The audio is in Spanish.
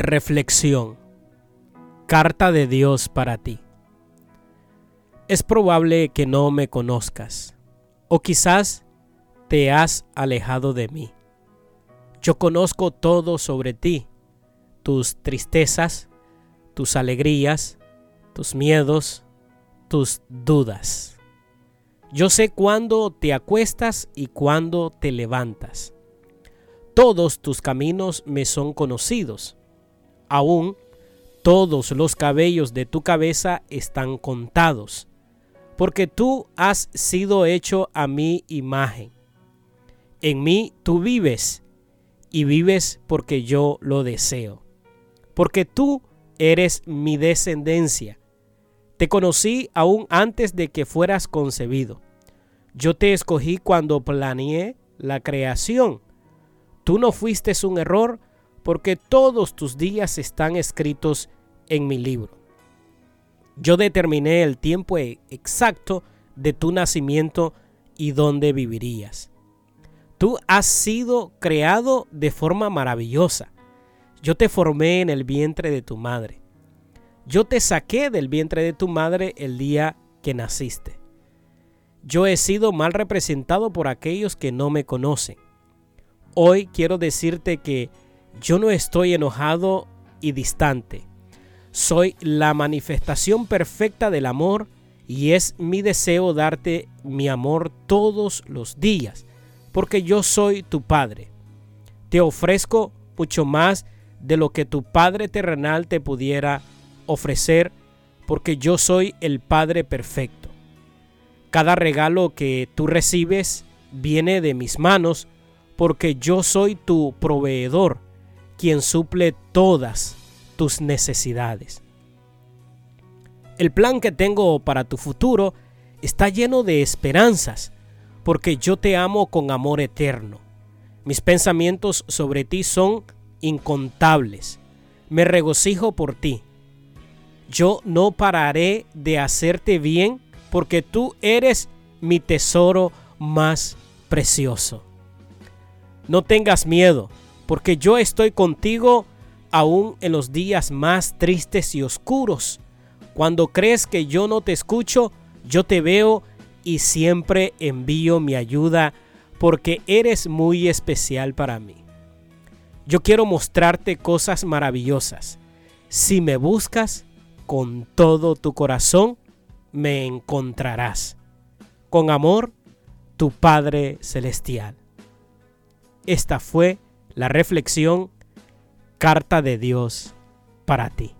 Reflexión. Carta de Dios para ti. Es probable que no me conozcas, o quizás te has alejado de mí. Yo conozco todo sobre ti, tus tristezas, tus alegrías, tus miedos, tus dudas. Yo sé cuándo te acuestas y cuándo te levantas. Todos tus caminos me son conocidos. Aún todos los cabellos de tu cabeza están contados, porque tú has sido hecho a mi imagen. En mí tú vives, y vives porque yo lo deseo, porque tú eres mi descendencia te conocí aún antes de que fueras concebido. Yo te escogí cuando planeé la creación. Tú no fuiste un error porque todos tus días están escritos en mi libro. Yo determiné el tiempo e-, exacto de tu nacimiento y dónde vivirías. Tú has sido creado de forma maravillosa. Yo te formé en el vientre de tu madre. Yo te saqué del vientre de tu madre el día que naciste. Yo he sido mal representado por aquellos que no me conocen. Hoy quiero decirte que yo no estoy enojado y distante. Soy la manifestación perfecta del amor y es mi deseo darte mi amor todos los días, porque yo soy tu Padre. Te ofrezco mucho más de lo que tu Padre terrenal te pudiera ofrecer porque yo soy el Padre perfecto. Cada regalo que tú recibes viene de mis manos porque yo soy tu proveedor, quien suple todas tus necesidades. El plan que tengo para tu futuro está lleno de esperanzas, porque yo te amo con amor eterno. Mis pensamientos sobre ti son incontables. Me regocijo por ti yo no pararé de hacerte bien porque tú eres mi tesoro más precioso. No tengas miedo, porque yo estoy contigo aún en los días más tristes y oscuros. Cuando crees que yo no te escucho, yo te veo y siempre envío mi ayuda porque eres muy especial para mí. Yo quiero mostrarte cosas maravillosas. Si me buscas, con todo tu corazón me encontrarás. Con amor, tu Padre Celestial. Esta fue la reflexión Carta de Dios para ti.